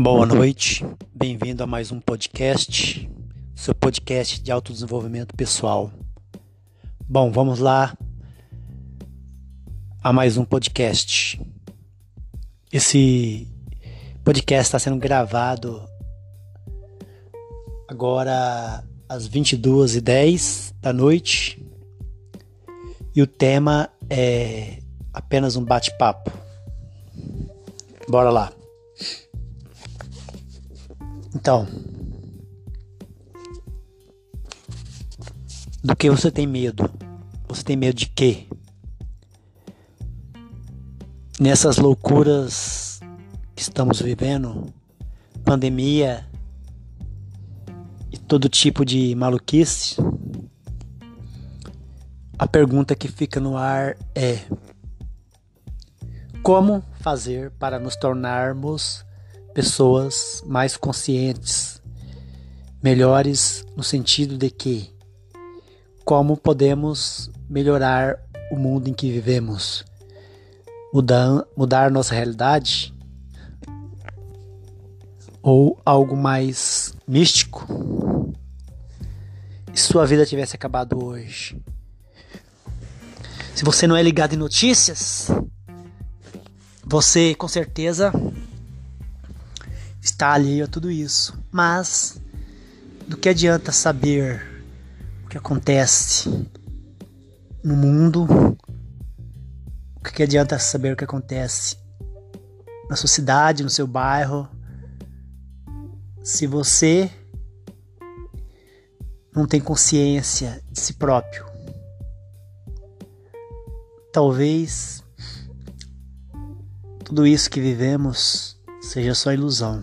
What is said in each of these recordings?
Boa noite, bem-vindo a mais um podcast, seu podcast de autodesenvolvimento pessoal. Bom, vamos lá a mais um podcast. Esse podcast está sendo gravado agora às 22h10 da noite e o tema é apenas um bate-papo. Bora lá. Então, do que você tem medo? Você tem medo de quê? Nessas loucuras que estamos vivendo, pandemia e todo tipo de maluquice, a pergunta que fica no ar é: como fazer para nos tornarmos pessoas mais conscientes, melhores no sentido de que como podemos melhorar o mundo em que vivemos, mudar, mudar nossa realidade ou algo mais místico? E se sua vida tivesse acabado hoje? Se você não é ligado em notícias, você com certeza está alheio a tudo isso. Mas do que adianta saber o que acontece no mundo? O que adianta saber o que acontece na sua cidade, no seu bairro, se você não tem consciência de si próprio? Talvez tudo isso que vivemos seja só ilusão.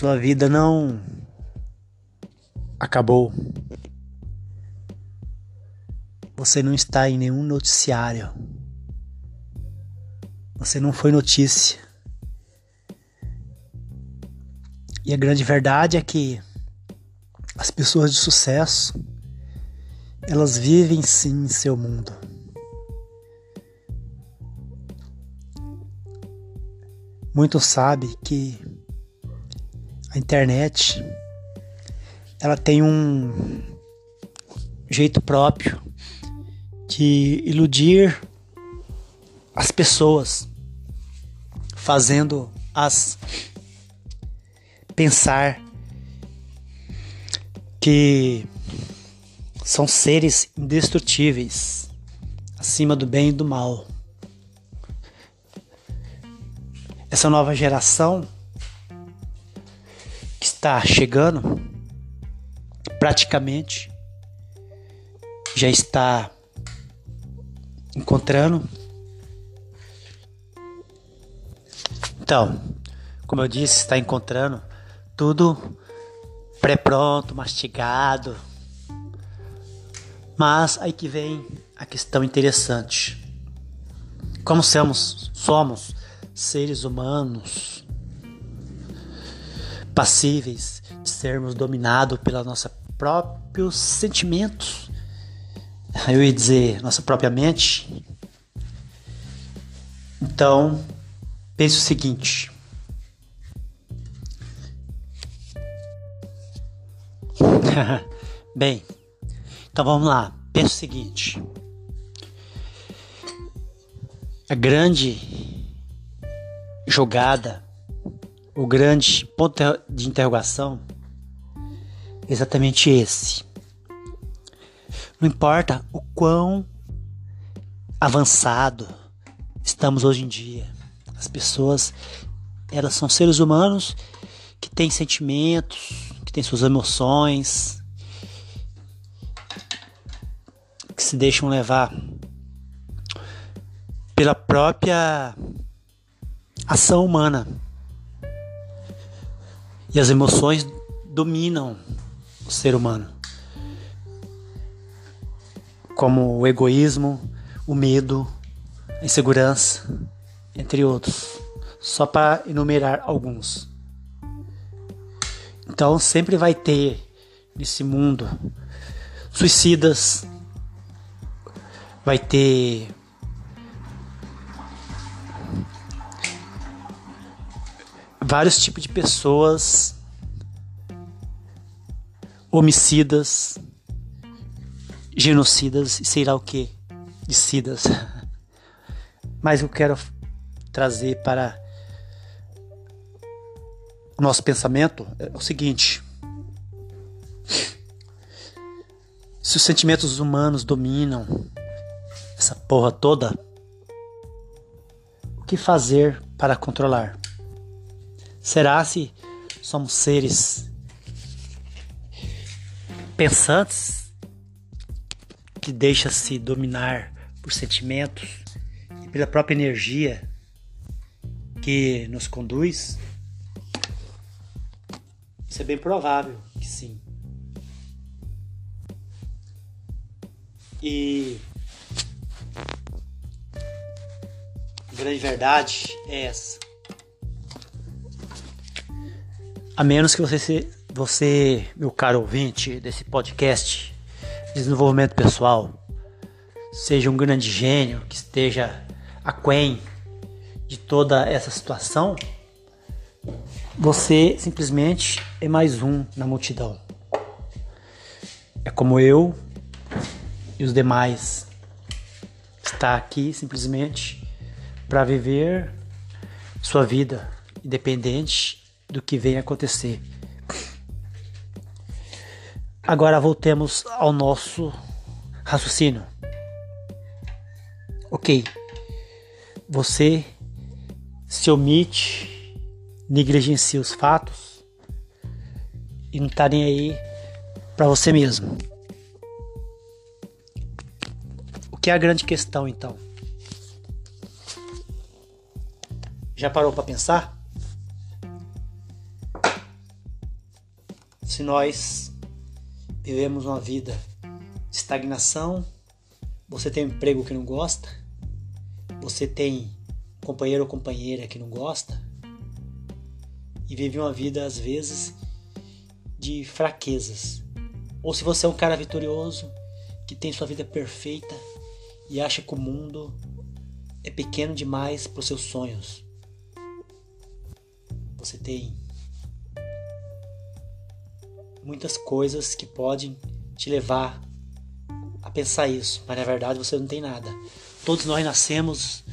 Sua vida não acabou. Você não está em nenhum noticiário. Você não foi notícia. E a grande verdade é que as pessoas de sucesso, elas vivem sim em seu mundo. Muitos sabem que a internet ela tem um jeito próprio de iludir as pessoas, fazendo as pensar que são seres indestrutíveis, acima do bem e do mal. Essa nova geração está chegando, praticamente já está encontrando. Então, como eu disse, está encontrando tudo pré-pronto, mastigado. Mas aí que vem a questão interessante. Como somos, somos seres humanos passíveis de sermos dominados pelos nossos próprios sentimentos. Eu ia dizer, nossa própria mente. Então, pense o seguinte. Bem, então vamos lá. Pense o seguinte. A grande jogada o grande ponto de interrogação é exatamente esse. Não importa o quão avançado estamos hoje em dia. As pessoas, elas são seres humanos que têm sentimentos, que têm suas emoções, que se deixam levar pela própria ação humana. E as emoções dominam o ser humano. Como o egoísmo, o medo, a insegurança, entre outros. Só para enumerar alguns. Então sempre vai ter nesse mundo suicidas, vai ter vários tipos de pessoas homicidas, genocidas e sei lá o que, de. Mas eu quero trazer para o nosso pensamento é o seguinte: se os sentimentos humanos dominam essa porra toda, o que fazer para controlar? Será se somos seres pensantes que deixa-se dominar por sentimentos e pela própria energia que nos conduz? Isso é bem provável que sim. E a grande verdade é essa. A menos que você, você, meu caro ouvinte desse podcast de desenvolvimento pessoal, seja um grande gênio que esteja aquém de toda essa situação, você simplesmente é mais um na multidão. É como eu e os demais. Está aqui simplesmente para viver sua vida, independente do que venha acontecer. Agora voltemos ao nosso raciocínio. Ok, você se omite negligencia os fatos e não tá nem aí para você mesmo. O que é a grande questão então? Já parou para pensar? Se nós vivemos uma vida de estagnação, você tem um emprego que não gosta, você tem companheiro ou companheira que não gosta, e vive uma vida às vezes de fraquezas. Ou se você é um cara vitorioso que tem sua vida perfeita e acha que o mundo é pequeno demais para os seus sonhos. Você tem muitas coisas que podem te levar a pensar isso, mas na verdade você não tem nada. Todos nós nascemos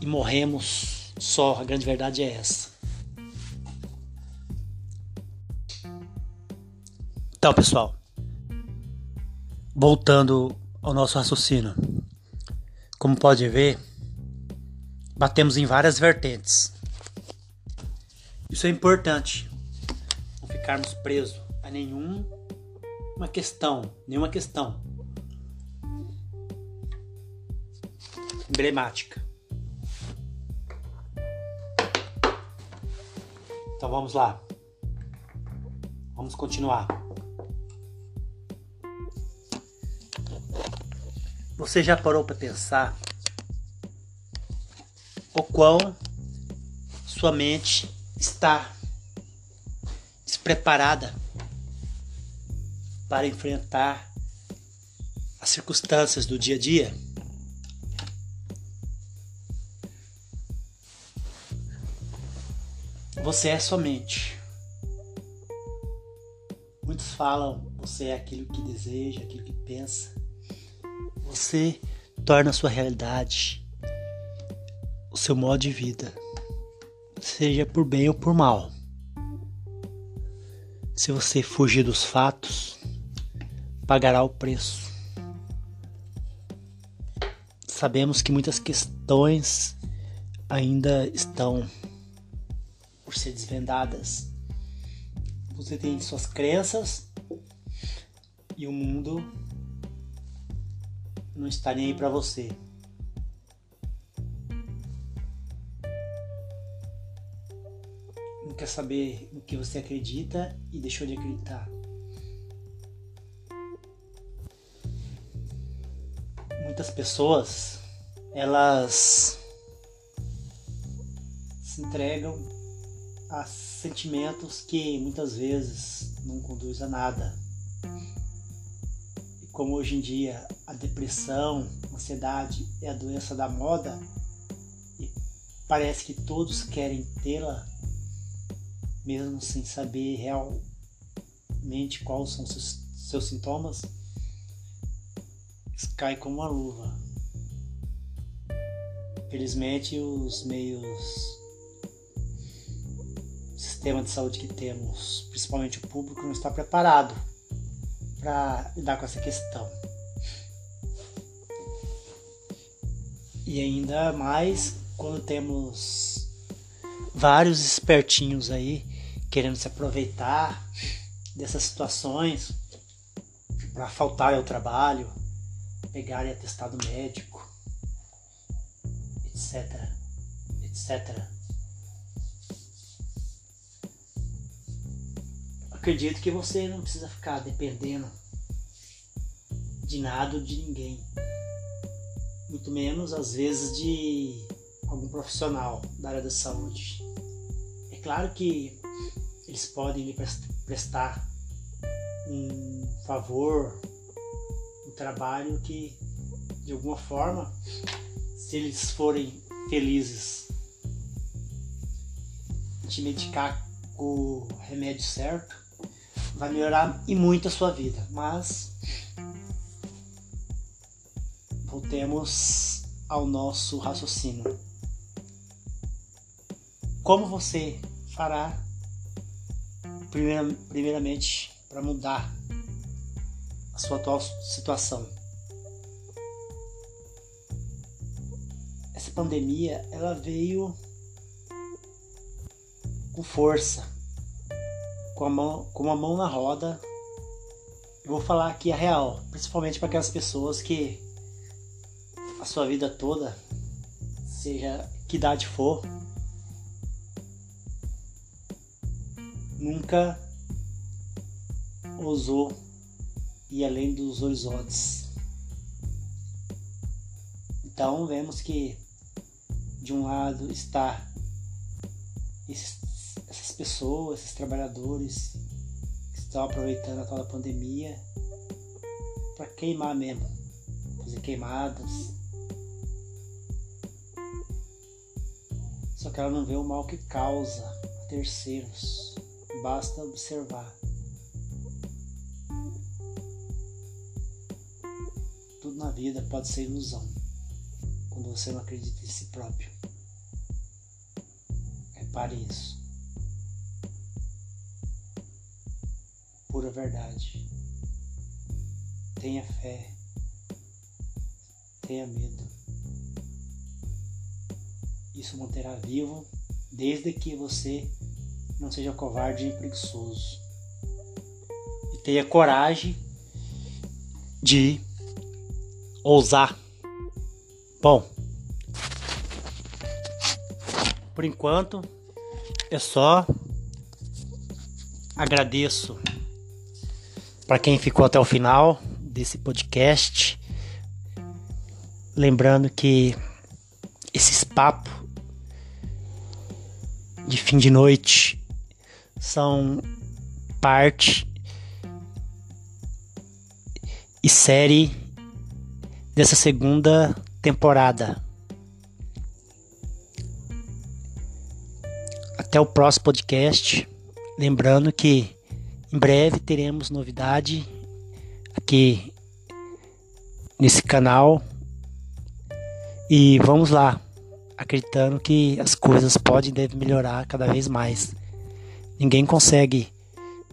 e morremos só, a grande verdade é essa. Então, pessoal, voltando ao nosso raciocínio. Como pode ver, batemos em várias vertentes. Isso é importante. Ficarmos presos a nenhuma questão, nenhuma questão emblemática. Então vamos lá. Vamos continuar. Você já parou para pensar o quão sua mente está despreparada para enfrentar as circunstâncias do dia a dia? Você é somente. Muitos falam, você é aquilo que deseja, aquilo que pensa. Você torna a sua realidade o seu modo de vida, seja por bem ou por mal. Se você fugir dos fatos, pagará o preço. Sabemos que muitas questões ainda estão por ser desvendadas. Você tem suas crenças e o mundo não está nem aí para você. Quer saber no que você acredita e deixou de acreditar. Muitas pessoas elas se entregam a sentimentos que muitas vezes não conduzem a nada. E como hoje em dia a depressão, a ansiedade é a doença da moda, e parece que todos querem tê-la, mesmo sem saber realmente quais são seus, seus sintomas, cai como uma luva. Felizmente, os meios sistema de saúde que temos, principalmente o público, não está preparado para lidar com essa questão. E ainda mais quando temos vários espertinhos aí querendo se aproveitar dessas situações para faltar ao trabalho, pegarem atestado médico, etc, etc. Acredito que você não precisa ficar dependendo de nada de ninguém. Muito menos, às vezes, de algum profissional da área da saúde. É claro que eles podem lhe prestar um favor, um trabalho que, de alguma forma, se eles forem felizes, te medicar com o remédio certo, vai melhorar e muito a sua vida. Mas voltemos ao nosso raciocínio. Como você fará primeiramente para mudar a sua atual situação? Essa pandemia ela veio com força com a mão, com uma mão na roda. Eu vou falar aqui a real, principalmente para aquelas pessoas que a sua vida toda, seja que idade for, nunca ousou ir além dos horizontes. Então vemos que de um lado está esses essas pessoas, esses trabalhadores que estão aproveitando a tal da pandemia para queimar mesmo, fazer queimadas. Só que ela não vê o mal que causa a terceiros. Basta observar. Tudo na vida pode ser ilusão quando você não acredita em si próprio. Repare isso. pura verdade. Tenha fé. Tenha medo. Isso manterá vivo desde que você não seja covarde e preguiçoso. E tenha coragem de ousar. Bom, por enquanto é só. Agradeço para quem ficou até o final desse podcast. Lembrando que esses papos de fim de noite são parte e série dessa segunda temporada. Até o próximo podcast. Lembrando que em breve teremos novidade aqui nesse canal. E vamos lá, acreditando que as coisas podem e devem melhorar cada vez mais. Ninguém consegue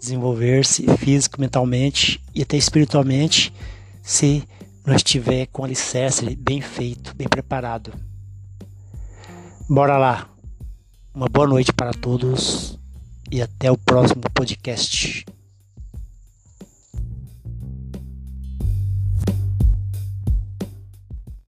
desenvolver-se físico, mentalmente e até espiritualmente se não estiver com o alicerce bem feito, bem preparado. Bora lá. Uma boa noite para todos e até o próximo podcast.